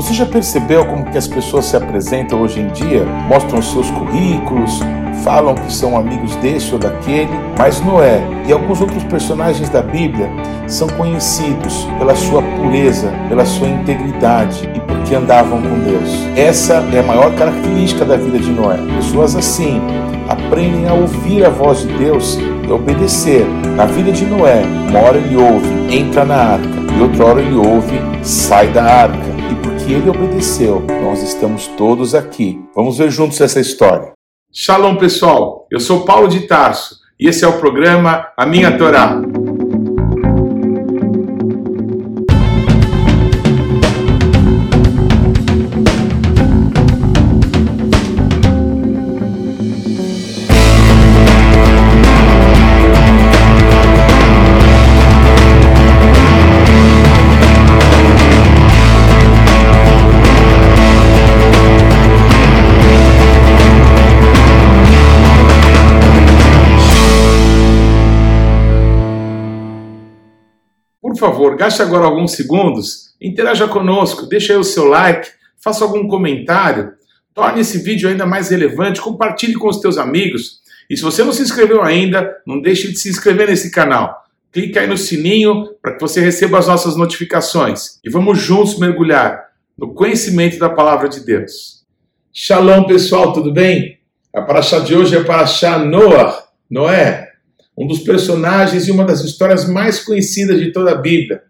Você já percebeu como que as pessoas se apresentam hoje em dia? Mostram seus currículos, falam que são amigos desse ou daquele, mas Noé e alguns outros personagens da Bíblia são conhecidos pela sua pureza, pela sua integridade e porque andavam com Deus. Essa é a maior característica da vida de Noé. Pessoas assim aprendem a ouvir a voz de Deus e obedecer. Na vida de Noé, uma hora ele ouve, entra na arca, e outra hora ele ouve, sai da arca. Ele obedeceu, nós estamos todos aqui. Vamos ver juntos essa história. Shalom, pessoal. Eu sou Paulo de Tarso e esse é o programa A Minha Torá. Favor, gaste agora alguns segundos, interaja conosco, deixe aí o seu like, faça algum comentário, torne esse vídeo ainda mais relevante, compartilhe com os teus amigos. E se você não se inscreveu ainda, não deixe de se inscrever nesse canal. Clique aí no sininho para que você receba as nossas notificações. E vamos juntos mergulhar no conhecimento da palavra de Deus. Shalom, pessoal, tudo bem? A paraxá de hoje é paraxá Noah, Noé, um dos personagens e uma das histórias mais conhecidas de toda a Bíblia.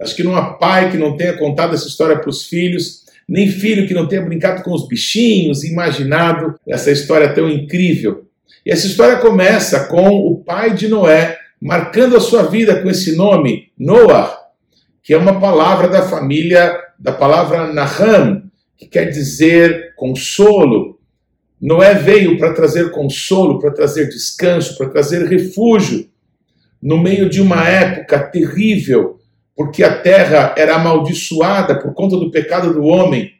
Acho que não há pai que não tenha contado essa história para os filhos, nem filho que não tenha brincado com os bichinhos e imaginado essa história tão incrível. E essa história começa com o pai de Noé marcando a sua vida com esse nome, Noah, que é uma palavra da família, da palavra Naham, que quer dizer consolo, Noé veio para trazer consolo, para trazer descanso, para trazer refúgio, no meio de uma época terrível, porque a terra era amaldiçoada por conta do pecado do homem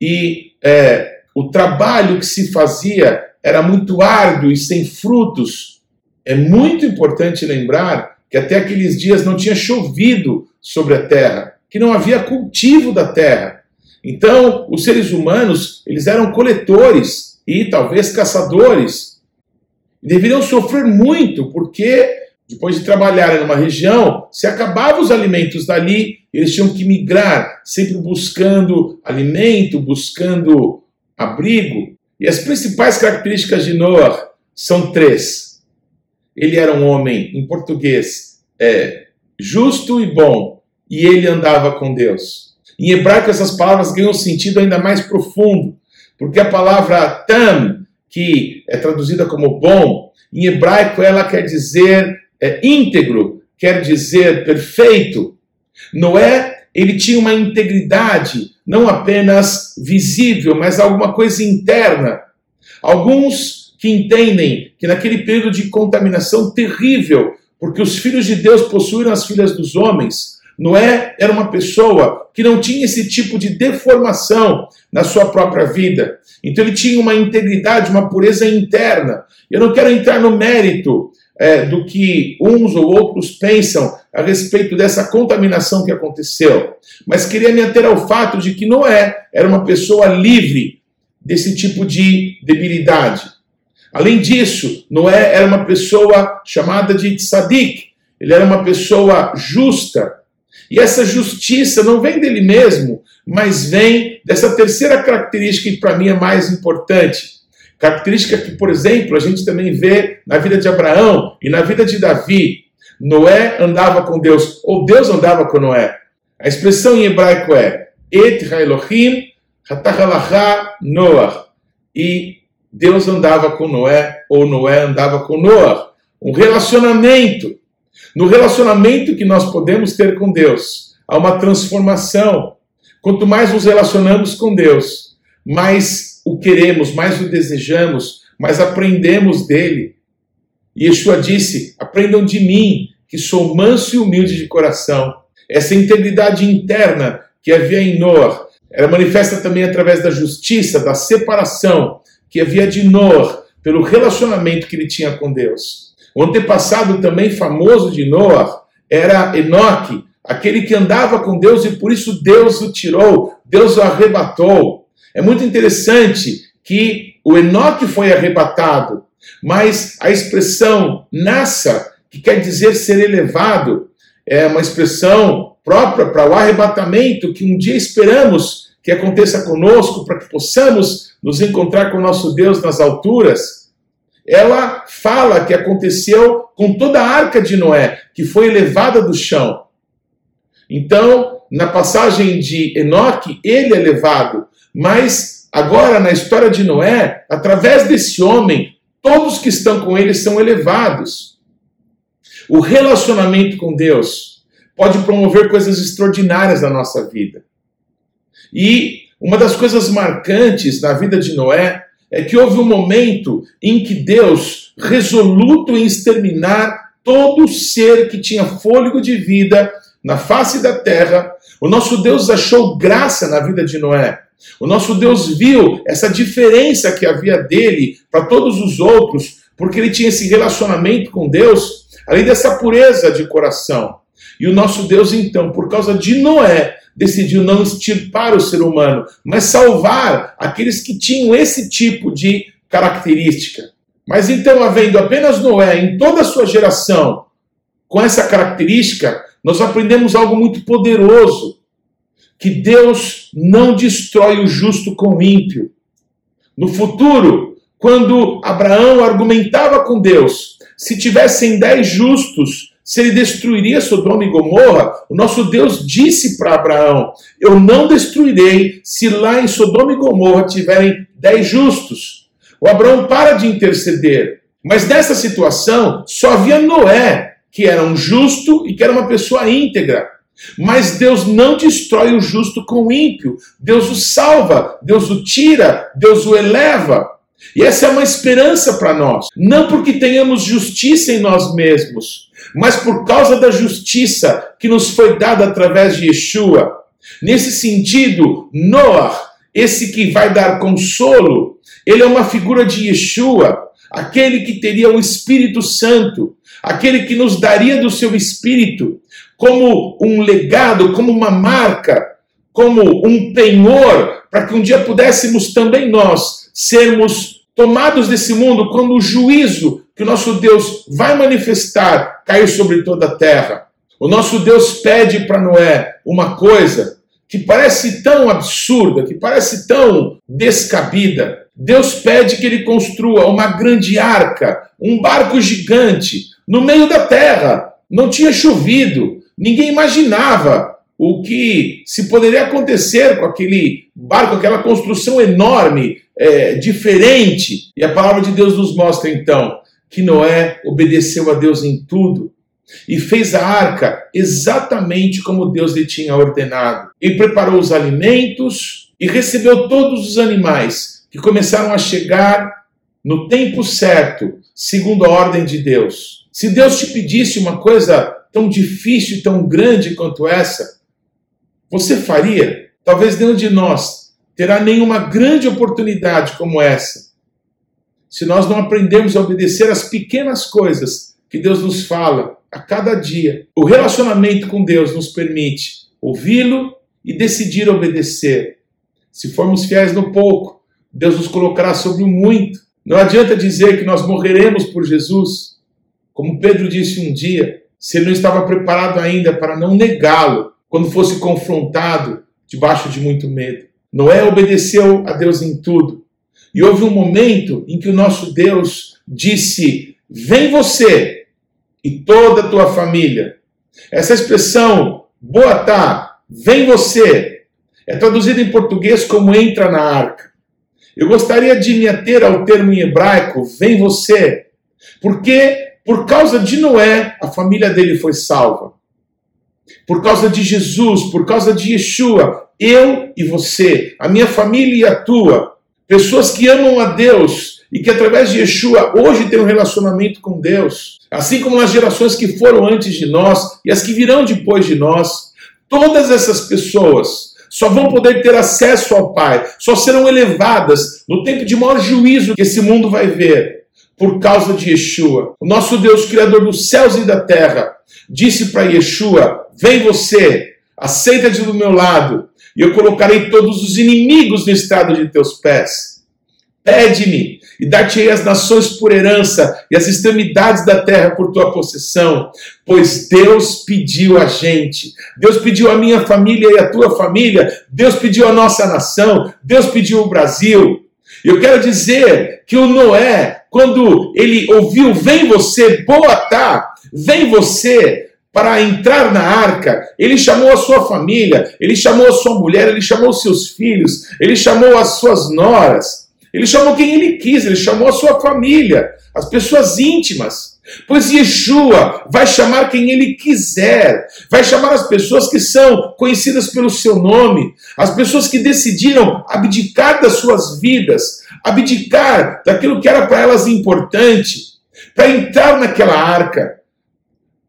e é, o trabalho que se fazia era muito árduo e sem frutos. É muito importante lembrar que até aqueles dias não tinha chovido sobre a terra, que não havia cultivo da terra. Então, os seres humanos, eles eram coletores, e talvez caçadores. Deveriam sofrer muito, porque depois de trabalharem numa região, se acabavam os alimentos dali, eles tinham que migrar, sempre buscando alimento, buscando abrigo. E as principais características de Noah são três. Ele era um homem, em português, é, justo e bom, e ele andava com Deus. Em hebraico, essas palavras ganham um sentido ainda mais profundo. Porque a palavra tam, que é traduzida como bom, em hebraico ela quer dizer é, íntegro, quer dizer perfeito. Noé, ele tinha uma integridade, não apenas visível, mas alguma coisa interna. Alguns que entendem que naquele período de contaminação terrível, porque os filhos de Deus possuíram as filhas dos homens, Noé era uma pessoa que não tinha esse tipo de deformação na sua própria vida. Então ele tinha uma integridade, uma pureza interna. Eu não quero entrar no mérito é, do que uns ou outros pensam a respeito dessa contaminação que aconteceu, mas queria me ater ao fato de que Noé era uma pessoa livre desse tipo de debilidade. Além disso, Noé era uma pessoa chamada de tzadik, ele era uma pessoa justa, e essa justiça não vem dele mesmo, mas vem dessa terceira característica que para mim é mais importante. Característica que, por exemplo, a gente também vê na vida de Abraão e na vida de Davi. Noé andava com Deus, ou Deus andava com Noé. A expressão em hebraico é Et Elohim Hatachalacha Noah. E Deus andava com Noé, ou Noé andava com Noah. Um relacionamento no relacionamento que nós podemos ter com Deus, há uma transformação. Quanto mais nos relacionamos com Deus, mais o queremos, mais o desejamos, mais aprendemos dele. E Yeshua disse: Aprendam de mim, que sou manso e humilde de coração. Essa integridade interna que havia em Noah era manifesta também através da justiça, da separação que havia de Noah pelo relacionamento que ele tinha com Deus. O antepassado também famoso de Noah era Enoque, aquele que andava com Deus e por isso Deus o tirou, Deus o arrebatou. É muito interessante que o Enoque foi arrebatado, mas a expressão nassa, que quer dizer ser elevado, é uma expressão própria para o arrebatamento que um dia esperamos que aconteça conosco, para que possamos nos encontrar com nosso Deus nas alturas. Ela fala que aconteceu com toda a arca de Noé, que foi elevada do chão. Então, na passagem de Enoque, ele é levado, mas agora na história de Noé, através desse homem, todos que estão com ele são elevados. O relacionamento com Deus pode promover coisas extraordinárias na nossa vida. E uma das coisas marcantes na vida de Noé é que houve um momento em que Deus, resoluto em exterminar todo ser que tinha fôlego de vida na face da terra, o nosso Deus achou graça na vida de Noé. O nosso Deus viu essa diferença que havia dele para todos os outros, porque ele tinha esse relacionamento com Deus, além dessa pureza de coração. E o nosso Deus, então, por causa de Noé, decidiu não extirpar o ser humano, mas salvar aqueles que tinham esse tipo de característica. Mas então, havendo apenas Noé em toda a sua geração com essa característica, nós aprendemos algo muito poderoso: que Deus não destrói o justo com o ímpio. No futuro, quando Abraão argumentava com Deus, se tivessem dez justos, se ele destruiria Sodoma e Gomorra, o nosso Deus disse para Abraão: Eu não destruirei se lá em Sodoma e Gomorra tiverem dez justos. O Abraão para de interceder. Mas nessa situação, só havia Noé, que era um justo e que era uma pessoa íntegra. Mas Deus não destrói o justo com o ímpio. Deus o salva, Deus o tira, Deus o eleva. E essa é uma esperança para nós. Não porque tenhamos justiça em nós mesmos, mas por causa da justiça que nos foi dada através de Yeshua. Nesse sentido, Noah, esse que vai dar consolo, ele é uma figura de Yeshua, aquele que teria o Espírito Santo, aquele que nos daria do seu Espírito como um legado, como uma marca, como um penhor, para que um dia pudéssemos também nós sermos tomados desse mundo quando o juízo que o nosso Deus vai manifestar cair sobre toda a terra. O nosso Deus pede para Noé uma coisa que parece tão absurda, que parece tão descabida. Deus pede que ele construa uma grande arca, um barco gigante, no meio da terra. Não tinha chovido, ninguém imaginava o que se poderia acontecer com aquele barco, aquela construção enorme, é, diferente. E a palavra de Deus nos mostra então que Noé obedeceu a Deus em tudo e fez a arca exatamente como Deus lhe tinha ordenado. E preparou os alimentos e recebeu todos os animais que começaram a chegar no tempo certo, segundo a ordem de Deus. Se Deus te pedisse uma coisa tão difícil e tão grande quanto essa, você faria? Talvez nenhum de nós terá nenhuma grande oportunidade como essa, se nós não aprendermos a obedecer às pequenas coisas que Deus nos fala a cada dia. O relacionamento com Deus nos permite ouvi-lo e decidir obedecer. Se formos fiéis no pouco, Deus nos colocará sobre o muito. Não adianta dizer que nós morreremos por Jesus. Como Pedro disse um dia, se ele não estava preparado ainda para não negá-lo, quando fosse confrontado debaixo de muito medo. Noé obedeceu a Deus em tudo. E houve um momento em que o nosso Deus disse: Vem você e toda a tua família. Essa expressão, boa tá, vem você, é traduzida em português como entra na arca. Eu gostaria de me ater ao termo em hebraico, vem você, porque por causa de Noé, a família dele foi salva por causa de Jesus, por causa de Yeshua, eu e você, a minha família e a tua, pessoas que amam a Deus e que através de Yeshua hoje têm um relacionamento com Deus, assim como as gerações que foram antes de nós e as que virão depois de nós, todas essas pessoas só vão poder ter acesso ao Pai, só serão elevadas no tempo de maior juízo que esse mundo vai ver, por causa de Yeshua. O nosso Deus, Criador dos céus e da terra, disse para Yeshua: Vem você, aceita-te do meu lado, e eu colocarei todos os inimigos no estado de teus pés. Pede-me, e dar-te-ei as nações por herança, e as extremidades da terra por tua possessão. Pois Deus pediu a gente, Deus pediu a minha família e a tua família, Deus pediu a nossa nação, Deus pediu o Brasil. Eu quero dizer que o Noé, quando ele ouviu, vem você, boa tá, vem você, para entrar na arca, ele chamou a sua família, ele chamou a sua mulher, ele chamou seus filhos, ele chamou as suas noras, ele chamou quem ele quis, ele chamou a sua família, as pessoas íntimas. Pois Yeshua vai chamar quem ele quiser, vai chamar as pessoas que são conhecidas pelo seu nome, as pessoas que decidiram abdicar das suas vidas, abdicar daquilo que era para elas importante, para entrar naquela arca.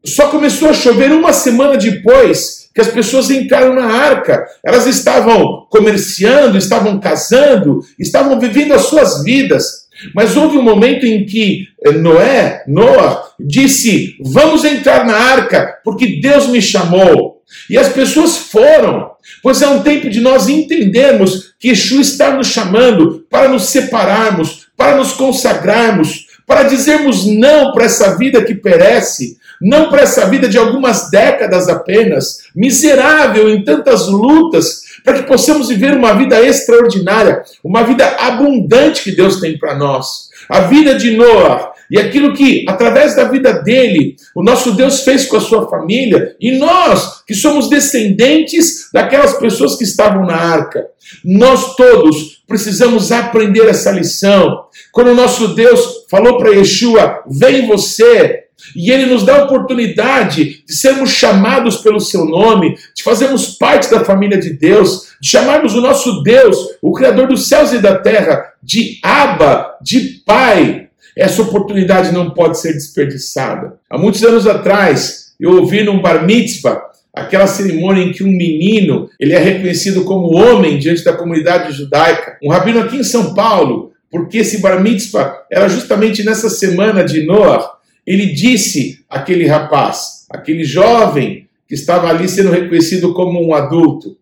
Só começou a chover uma semana depois que as pessoas entraram na arca. Elas estavam comerciando, estavam casando, estavam vivendo as suas vidas. Mas houve um momento em que eh, Noé, Noah, disse: Vamos entrar na arca, porque Deus me chamou. E as pessoas foram, pois é um tempo de nós entendermos que Yeshua está nos chamando para nos separarmos, para nos consagrarmos, para dizermos não para essa vida que perece, não para essa vida de algumas décadas apenas, miserável em tantas lutas, para que possamos viver uma vida extraordinária, uma vida abundante que Deus tem para nós. A vida de Noah e aquilo que, através da vida dele, o nosso Deus fez com a sua família, e nós, que somos descendentes daquelas pessoas que estavam na arca, nós todos precisamos aprender essa lição. Quando o nosso Deus falou para Yeshua: Vem você, e ele nos dá a oportunidade de sermos chamados pelo seu nome, de fazermos parte da família de Deus, de chamarmos o nosso Deus, o Criador dos céus e da terra, de Abba, de Pai. Essa oportunidade não pode ser desperdiçada. Há muitos anos atrás, eu ouvi num bar mitzvah, aquela cerimônia em que um menino ele é reconhecido como homem diante da comunidade judaica. Um rabino aqui em São Paulo, porque esse bar mitzvah era justamente nessa semana de Noah, ele disse àquele rapaz, aquele jovem que estava ali sendo reconhecido como um adulto: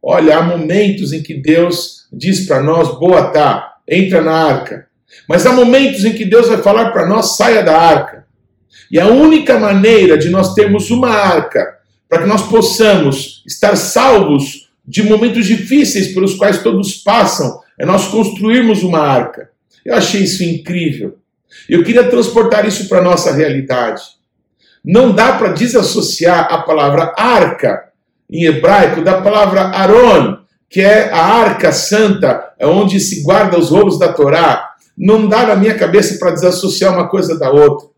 Olha, há momentos em que Deus diz para nós: boa tá, entra na arca. Mas há momentos em que Deus vai falar para nós: saia da arca. E a única maneira de nós termos uma arca, para que nós possamos estar salvos de momentos difíceis pelos quais todos passam, é nós construirmos uma arca. Eu achei isso incrível. Eu queria transportar isso para a nossa realidade. Não dá para desassociar a palavra arca em hebraico da palavra Aron, que é a arca santa, é onde se guarda os rolos da Torá. Não dá na minha cabeça para desassociar uma coisa da outra.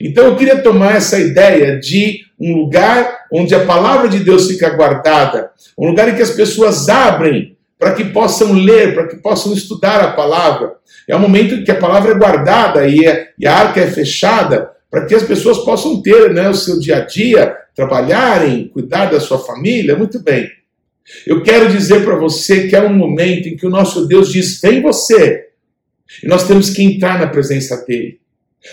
Então eu queria tomar essa ideia de um lugar onde a palavra de Deus fica guardada, um lugar em que as pessoas abrem para que possam ler, para que possam estudar a palavra. É um momento que a palavra é guardada e, é, e a arca é fechada para que as pessoas possam ter né, o seu dia a dia, trabalharem, cuidar da sua família. Muito bem. Eu quero dizer para você que é um momento em que o nosso Deus diz: vem você. E nós temos que entrar na presença dele.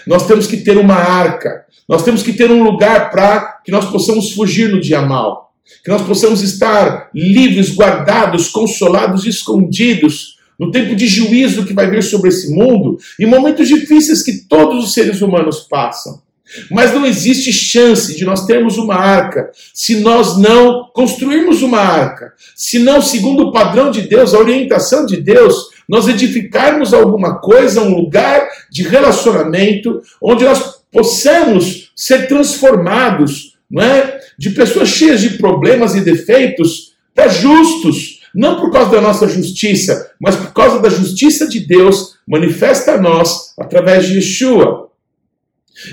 Nós temos que ter uma arca. Nós temos que ter um lugar para que nós possamos fugir no dia mal. Que nós possamos estar livres, guardados, consolados, escondidos no tempo de juízo que vai vir sobre esse mundo, em momentos difíceis que todos os seres humanos passam. Mas não existe chance de nós termos uma arca se nós não construirmos uma arca, se não, segundo o padrão de Deus, a orientação de Deus, nós edificarmos alguma coisa, um lugar de relacionamento onde nós possamos ser transformados, não é? De pessoas cheias de problemas e defeitos para justos, não por causa da nossa justiça, mas por causa da justiça de Deus manifesta a nós através de Yeshua.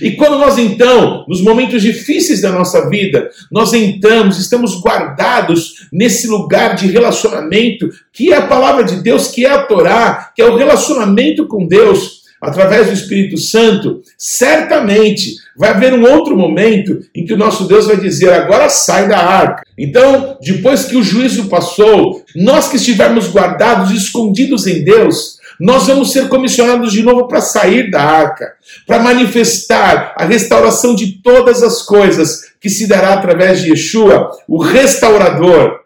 E quando nós então, nos momentos difíceis da nossa vida, nós entramos, estamos guardados nesse lugar de relacionamento, que é a palavra de Deus, que é a Torá, que é o relacionamento com Deus, através do Espírito Santo, certamente vai haver um outro momento em que o nosso Deus vai dizer: agora sai da arca. Então, depois que o juízo passou, nós que estivermos guardados, escondidos em Deus, nós vamos ser comissionados de novo para sair da arca, para manifestar a restauração de todas as coisas que se dará através de Yeshua, o restaurador.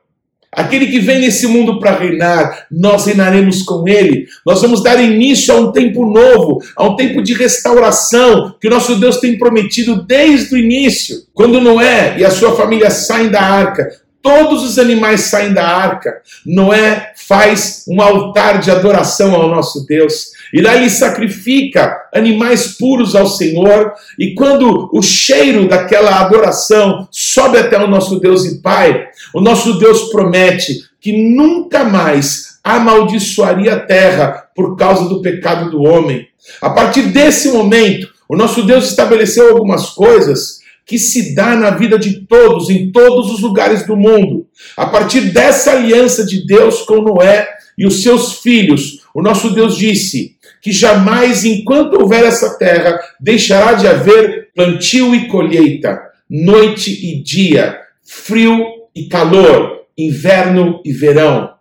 Aquele que vem nesse mundo para reinar, nós reinaremos com ele. Nós vamos dar início a um tempo novo, a um tempo de restauração que o nosso Deus tem prometido desde o início. Quando Noé e a sua família saem da arca, todos os animais saem da arca. Noé faz um altar de adoração ao nosso Deus. E lá ele sacrifica animais puros ao Senhor. E quando o cheiro daquela adoração sobe até o nosso Deus e Pai, o nosso Deus promete que nunca mais amaldiçoaria a terra por causa do pecado do homem. A partir desse momento, o nosso Deus estabeleceu algumas coisas que se dá na vida de todos, em todos os lugares do mundo. A partir dessa aliança de Deus com Noé e os seus filhos, o nosso Deus disse que jamais, enquanto houver essa terra, deixará de haver plantio e colheita, noite e dia, frio e calor, inverno e verão.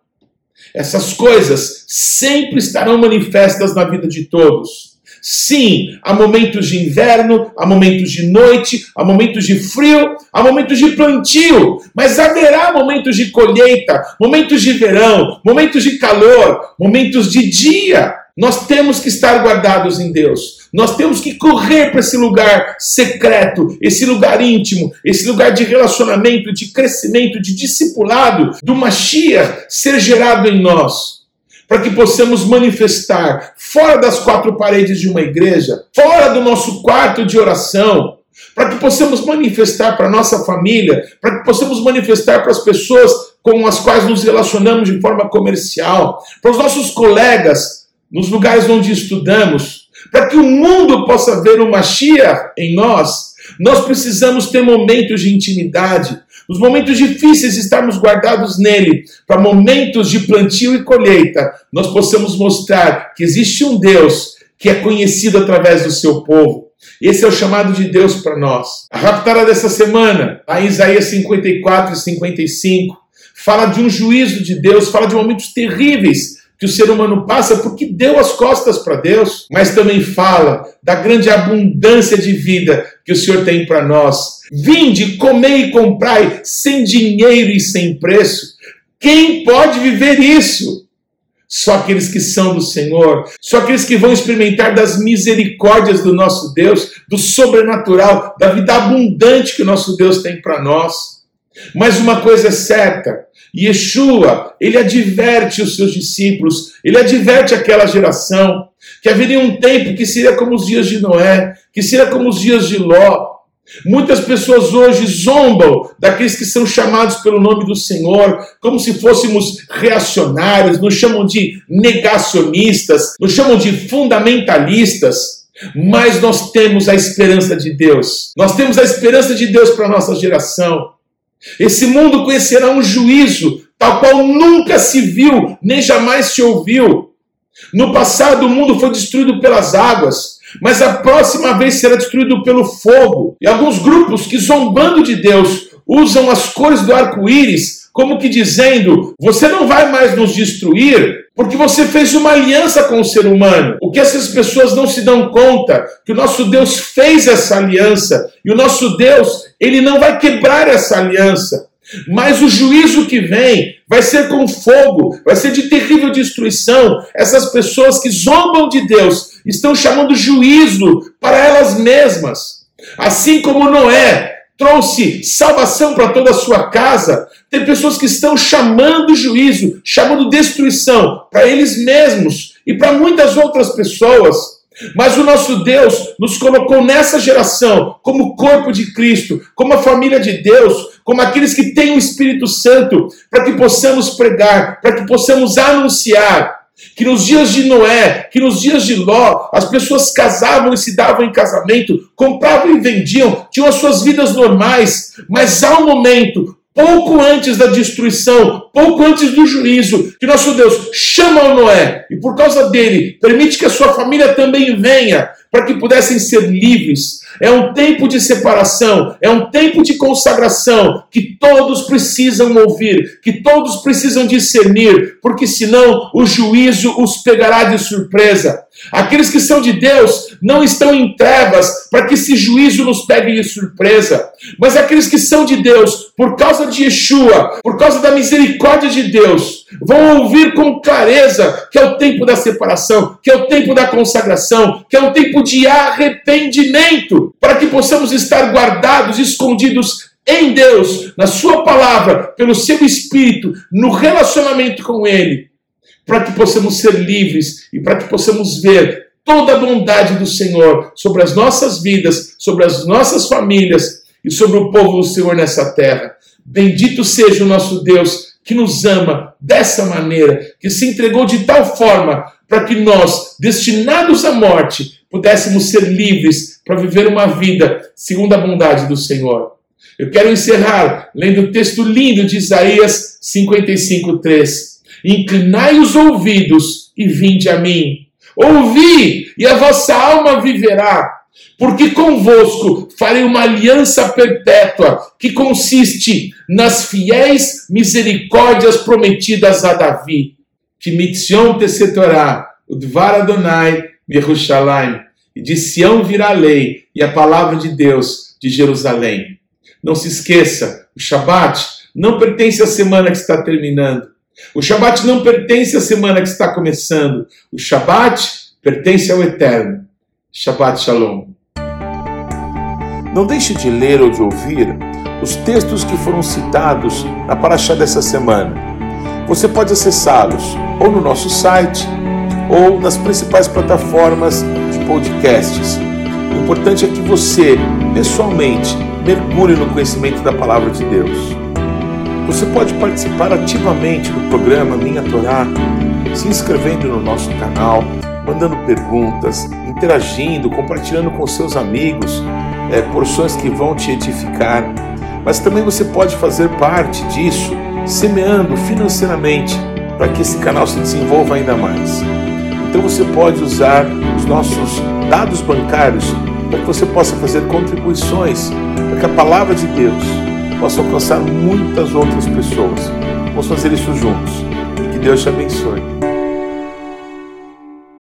Essas coisas sempre estarão manifestas na vida de todos. Sim, há momentos de inverno, há momentos de noite, há momentos de frio, há momentos de plantio, mas haverá momentos de colheita, momentos de verão, momentos de calor, momentos de dia. Nós temos que estar guardados em Deus. Nós temos que correr para esse lugar secreto, esse lugar íntimo, esse lugar de relacionamento, de crescimento, de discipulado do Mashiach ser gerado em nós para que possamos manifestar fora das quatro paredes de uma igreja, fora do nosso quarto de oração, para que possamos manifestar para nossa família, para que possamos manifestar para as pessoas com as quais nos relacionamos de forma comercial, para os nossos colegas nos lugares onde estudamos, para que o mundo possa ver o Mashiach em nós. Nós precisamos ter momentos de intimidade, nos momentos difíceis, estarmos guardados nele, para momentos de plantio e colheita, nós possamos mostrar que existe um Deus que é conhecido através do seu povo. Esse é o chamado de Deus para nós. A raptada dessa semana, a Isaías 54 e 55, fala de um juízo de Deus, fala de momentos terríveis que o ser humano passa porque deu as costas para Deus, mas também fala da grande abundância de vida que o Senhor tem para nós. Vinde, comei e comprai sem dinheiro e sem preço. Quem pode viver isso? Só aqueles que são do Senhor, só aqueles que vão experimentar das misericórdias do nosso Deus, do sobrenatural, da vida abundante que o nosso Deus tem para nós. Mas uma coisa é certa, Yeshua, ele adverte os seus discípulos, ele adverte aquela geração que haveria um tempo que seria como os dias de Noé, que seria como os dias de Ló. Muitas pessoas hoje zombam daqueles que são chamados pelo nome do Senhor, como se fôssemos reacionários, nos chamam de negacionistas, nos chamam de fundamentalistas. Mas nós temos a esperança de Deus. Nós temos a esperança de Deus para a nossa geração. Esse mundo conhecerá um juízo tal qual nunca se viu, nem jamais se ouviu. No passado, o mundo foi destruído pelas águas, mas a próxima vez será destruído pelo fogo. E alguns grupos que, zombando de Deus, usam as cores do arco-íris como que dizendo: você não vai mais nos destruir, porque você fez uma aliança com o ser humano. O que essas pessoas não se dão conta que o nosso Deus fez essa aliança e o nosso Deus, ele não vai quebrar essa aliança. Mas o juízo que vem vai ser com fogo, vai ser de terrível destruição. Essas pessoas que zombam de Deus estão chamando juízo para elas mesmas. Assim como Noé trouxe salvação para toda a sua casa, tem pessoas que estão chamando juízo, chamando destruição para eles mesmos e para muitas outras pessoas. Mas o nosso Deus nos colocou nessa geração como corpo de Cristo, como a família de Deus, como aqueles que têm o Espírito Santo, para que possamos pregar, para que possamos anunciar que nos dias de Noé, que nos dias de Ló, as pessoas casavam e se davam em casamento, compravam e vendiam, tinham as suas vidas normais, mas há um momento, pouco antes da destruição, pouco antes do juízo, que nosso Deus chama o Noé e por causa dele permite que a sua família também venha, para que pudessem ser livres. É um tempo de separação, é um tempo de consagração que todos precisam ouvir, que todos precisam discernir, porque senão o juízo os pegará de surpresa. Aqueles que são de Deus não estão em trevas para que esse juízo nos pegue de surpresa. Mas aqueles que são de Deus, por causa de Yeshua, por causa da misericórdia de Deus, vão ouvir com clareza que é o tempo da separação, que é o tempo da consagração, que é o tempo de arrependimento, para que possamos estar guardados, escondidos em Deus, na Sua palavra, pelo seu Espírito, no relacionamento com Ele para que possamos ser livres e para que possamos ver toda a bondade do Senhor sobre as nossas vidas, sobre as nossas famílias e sobre o povo do Senhor nessa terra. Bendito seja o nosso Deus que nos ama dessa maneira, que se entregou de tal forma para que nós, destinados à morte, pudéssemos ser livres para viver uma vida segundo a bondade do Senhor. Eu quero encerrar lendo o texto lindo de Isaías 55, 3 Inclinai os ouvidos e vinde a mim. Ouvi, e a vossa alma viverá. Porque convosco farei uma aliança perpétua, que consiste nas fiéis misericórdias prometidas a Davi. Que mitzion te setorá, o dvar Adonai, Yerushalayim. E de Sião virá a lei e a palavra de Deus de Jerusalém. Não se esqueça, o Shabat não pertence à semana que está terminando. O Shabat não pertence à semana que está começando. O Shabat pertence ao Eterno. Shabat Shalom. Não deixe de ler ou de ouvir os textos que foram citados na Paraxá dessa semana. Você pode acessá-los ou no nosso site ou nas principais plataformas de podcasts. O importante é que você, pessoalmente, mergulhe no conhecimento da palavra de Deus. Você pode participar ativamente do programa Minha Torá, se inscrevendo no nosso canal, mandando perguntas, interagindo, compartilhando com seus amigos é, porções que vão te edificar. Mas também você pode fazer parte disso, semeando financeiramente para que esse canal se desenvolva ainda mais. Então você pode usar os nossos dados bancários para que você possa fazer contribuições para que a palavra de Deus possa alcançar muitas outras pessoas. Vamos fazer isso juntos. Que Deus te abençoe.